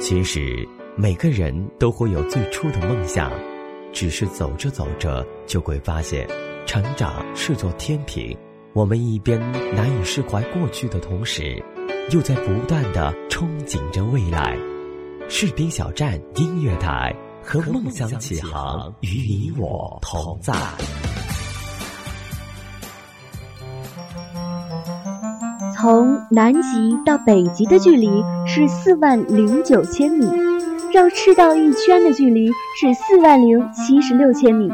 其实每个人都会有最初的梦想，只是走着走着就会发现，成长是座天平。我们一边难以释怀过去的同时，又在不断的憧憬着未来。士兵小站音乐台，和梦想起航，与你我同在。从南极到北极的距离是四万零九千米，绕赤道一圈的距离是四万零七十六千米。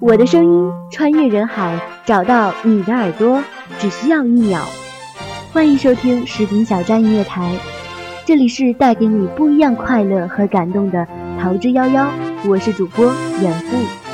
我的声音穿越人海，找到你的耳朵，只需要一秒。欢迎收听食品小站音乐台，这里是带给你不一样快乐和感动的桃之夭夭，我是主播远赴。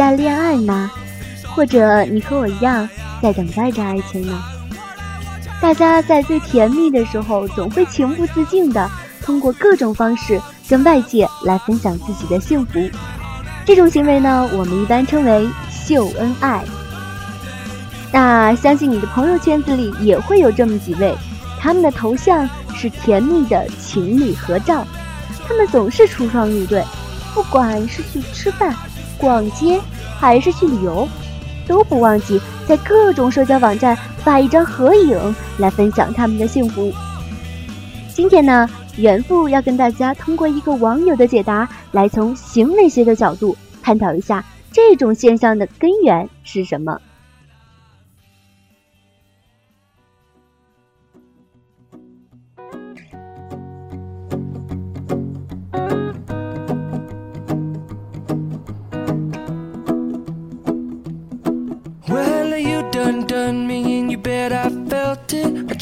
在恋爱吗？或者你和我一样在等待着爱情呢？大家在最甜蜜的时候，总会情不自禁地通过各种方式跟外界来分享自己的幸福。这种行为呢，我们一般称为秀恩爱。那相信你的朋友圈子里也会有这么几位，他们的头像是甜蜜的情侣合照，他们总是出双入对，不管是去吃饭。逛街还是去旅游，都不忘记在各种社交网站发一张合影来分享他们的幸福。今天呢，袁父要跟大家通过一个网友的解答，来从行为学的角度探讨一下这种现象的根源是什么。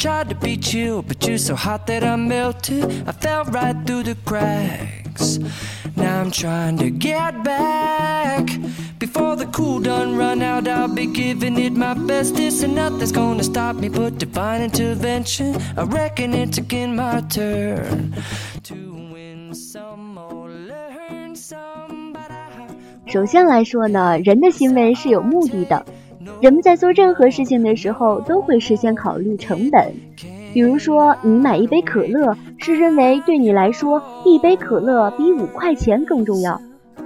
tried to beat you, but you're so hot that I melted. I fell right through the cracks. Now I'm trying to get back. Before the cool done run out, I'll be giving it my best. This and nothing's gonna stop me but divine intervention. I reckon it's again my turn to win some or learn some. But I... 首先来说呢，人的行为是有目的的。 人们在做任何事情的时候，都会事先考虑成本。比如说，你买一杯可乐，是认为对你来说，一杯可乐比五块钱更重要，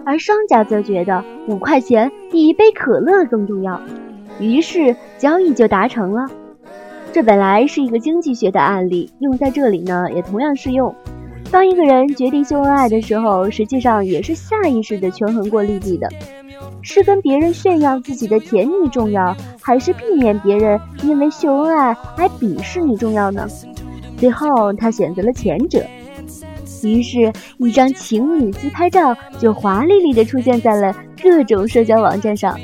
而商家则觉得五块钱比一杯可乐更重要，于是交易就达成了。这本来是一个经济学的案例，用在这里呢，也同样适用。当一个人决定秀恩爱的时候，实际上也是下意识的权衡过利弊的。是跟别人炫耀自己的甜蜜重要，还是避免别人因为秀恩爱而鄙视你重要呢？最后他选择了前者，于是，一张情侣自拍照就华丽丽的出现在了各种社交网站上。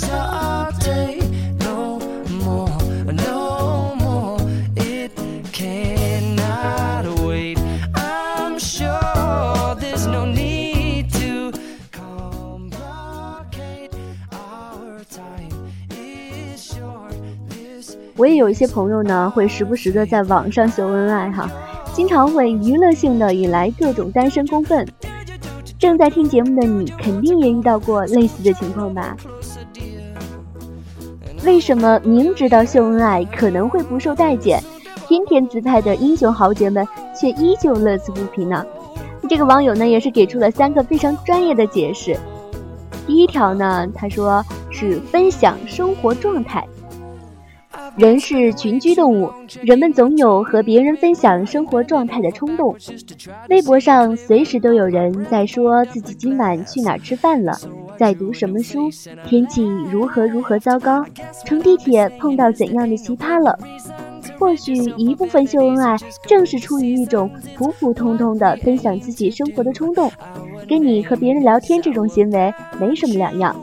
hesitate 有一些朋友呢，会时不时的在网上秀恩爱哈，经常会娱乐性的引来各种单身公愤。正在听节目的你，肯定也遇到过类似的情况吧？为什么明知道秀恩爱可能会不受待见，天天姿态的英雄豪杰们却依旧乐此不疲呢？这个网友呢，也是给出了三个非常专业的解释。第一条呢，他说是分享生活状态。人是群居动物，人们总有和别人分享生活状态的冲动。微博上随时都有人在说自己今晚去哪儿吃饭了，在读什么书，天气如何如何糟糕，乘地铁碰到怎样的奇葩了。或许一部分秀恩爱正是出于一种普普通通的分享自己生活的冲动，跟你和别人聊天这种行为没什么两样。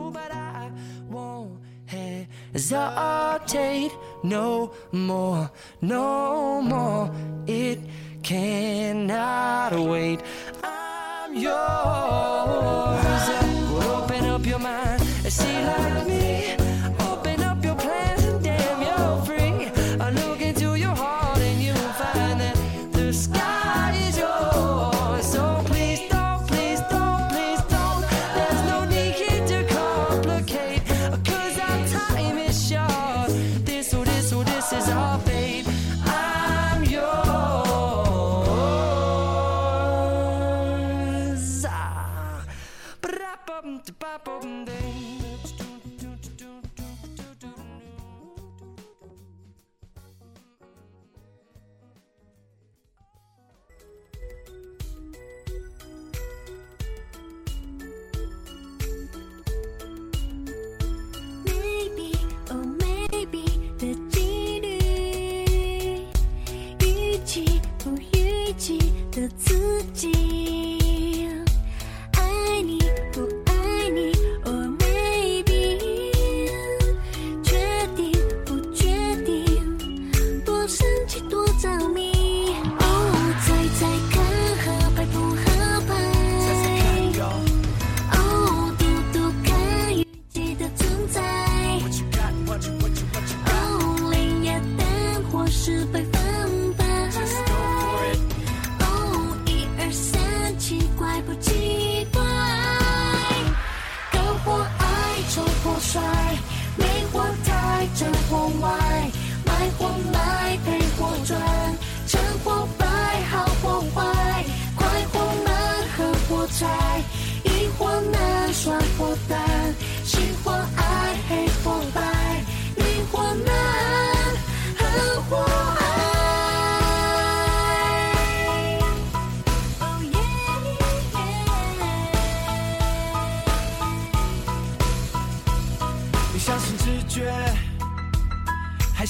No more, no more. It cannot wait. I'm yours. 自真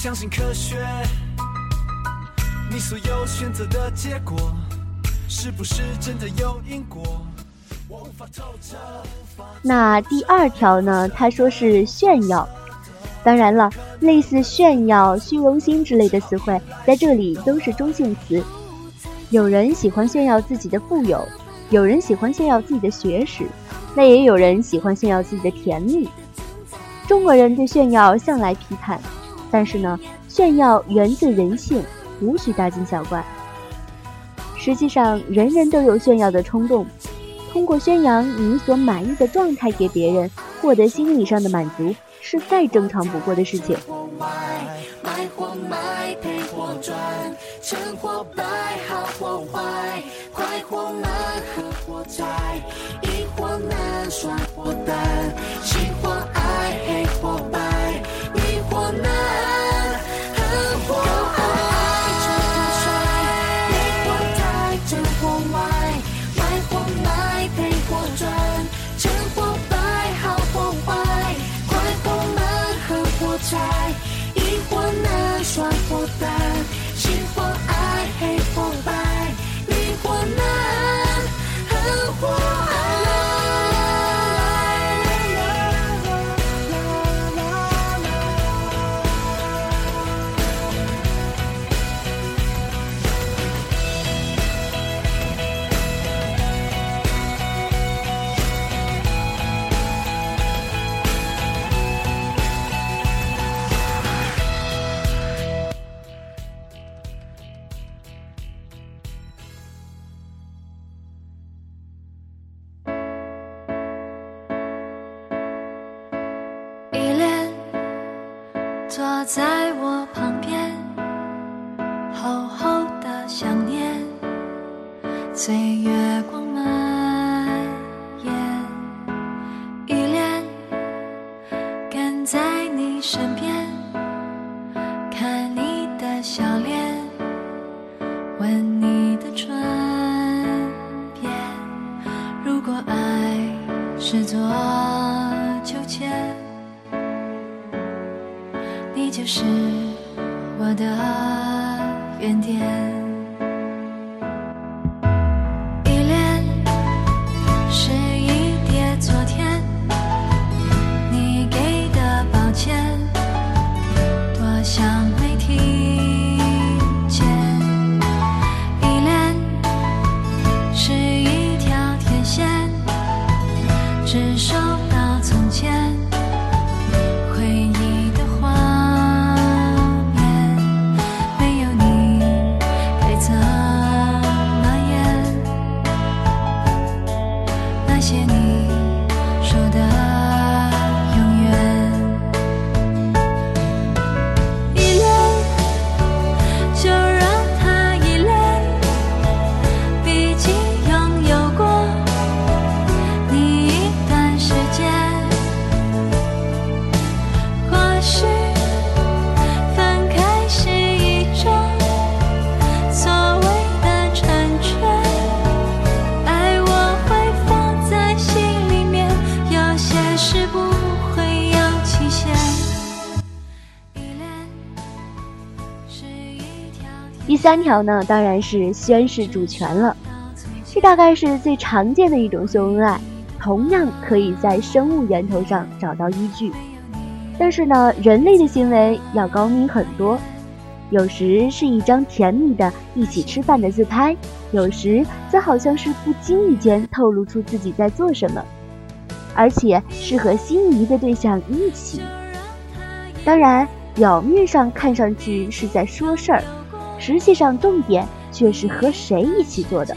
相信科学？你所有选择的结果，是不是真的有因果？我无法透彻。那第二条呢？他说是炫耀。当然了，类似炫耀、虚荣心之类的词汇，在这里都是中性词。有人喜欢炫耀自己的富有，有人喜欢炫耀自己的学识，那也有人喜欢炫耀自己的甜蜜。中国人对炫耀向来批判，但是呢，炫耀源自人性，无需大惊小怪。实际上，人人都有炫耀的冲动。通过宣扬你所满意的状态给别人，获得心理上的满足，是再正常不过的事情。坐在我旁边，厚厚的想念，岁月我的原点。谢谢你说的第三条呢，当然是宣誓主权了。这大概是最常见的一种秀恩爱，同样可以在生物源头上找到依据。但是呢，人类的行为要高明很多，有时是一张甜蜜的一起吃饭的自拍，有时则好像是不经意间透露出自己在做什么，而且是和心仪的对象一起。当然，表面上看上去是在说事儿，实际上重点却是和谁一起做的。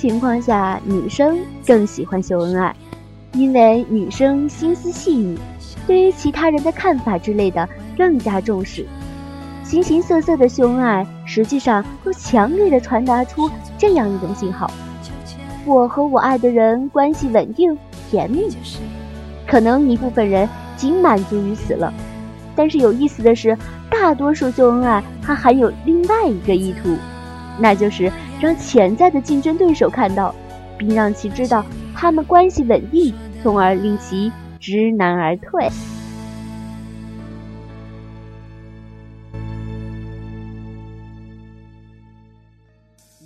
情况下，女生更喜欢秀恩爱，因为女生心思细腻，对于其他人的看法之类的更加重视。形形色色的秀恩爱，实际上都强烈的传达出这样一种信号：我和我爱的人关系稳定、甜蜜。可能一部分人仅满足于此了，但是有意思的是，大多数秀恩爱它还有另外一个意图，那就是让潜在的竞争对手看到，并让其知道他们关系稳定，从而令其知难而退。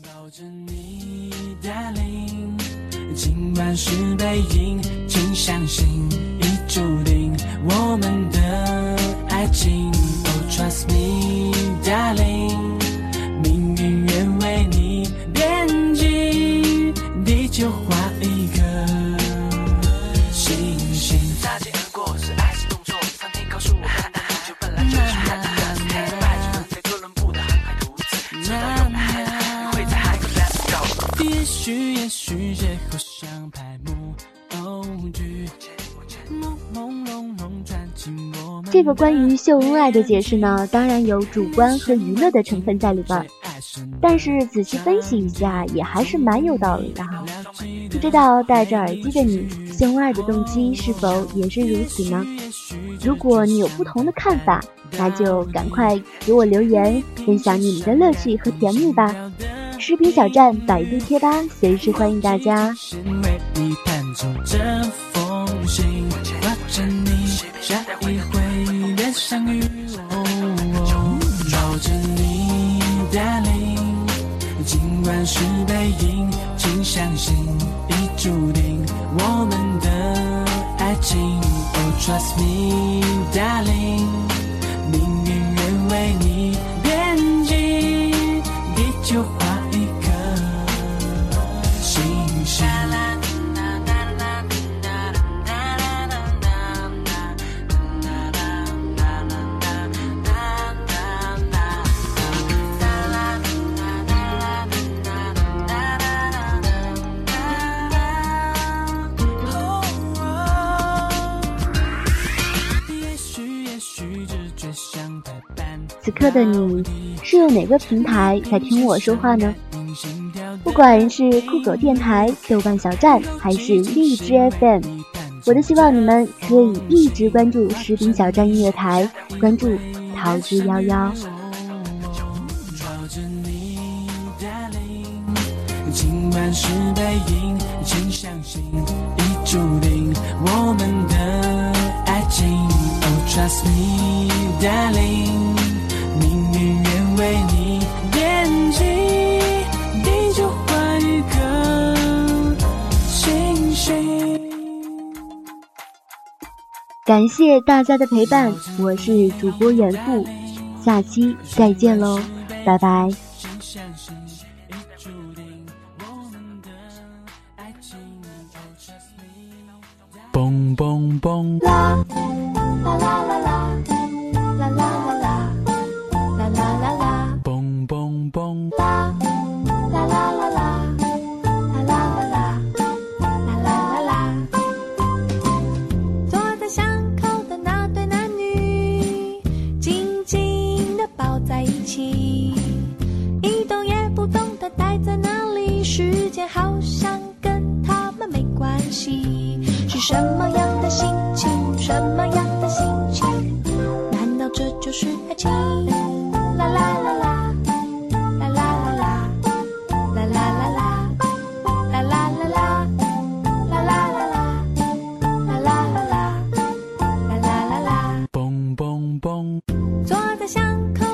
抱着你，darling，尽管是背影，请相信已注定我们的爱情。Oh trust me, darling，这个关于秀恩爱的解释呢，当然有主观和娱乐的成分在里边儿，但是仔细分析一下，也还是蛮有道理的哈。不知道戴着耳机的你，秀恩爱的动机是否也是如此呢？如果你有不同的看法，那就赶快给我留言，分享你们的乐趣和甜蜜吧。视频小站、百度贴吧，随时欢迎大家。Darling，尽管是背影，请相信已注定我们的爱情。Oh trust me, darling，命运愿为你编辑地球。此刻的你是用哪个平台在听我说话呢？不管是酷狗电台、豆瓣小站，还是荔枝 FM，我都希望你们可以一直关注食品小站音乐台，关注桃之夭夭。今晚是影，请相信注定我们的爱情。ojust me, darling. 为你惦记，地球换一颗星星。感谢大家的陪伴，我是主播严父，下期再见喽，拜拜。嘣嘣嘣！巷口。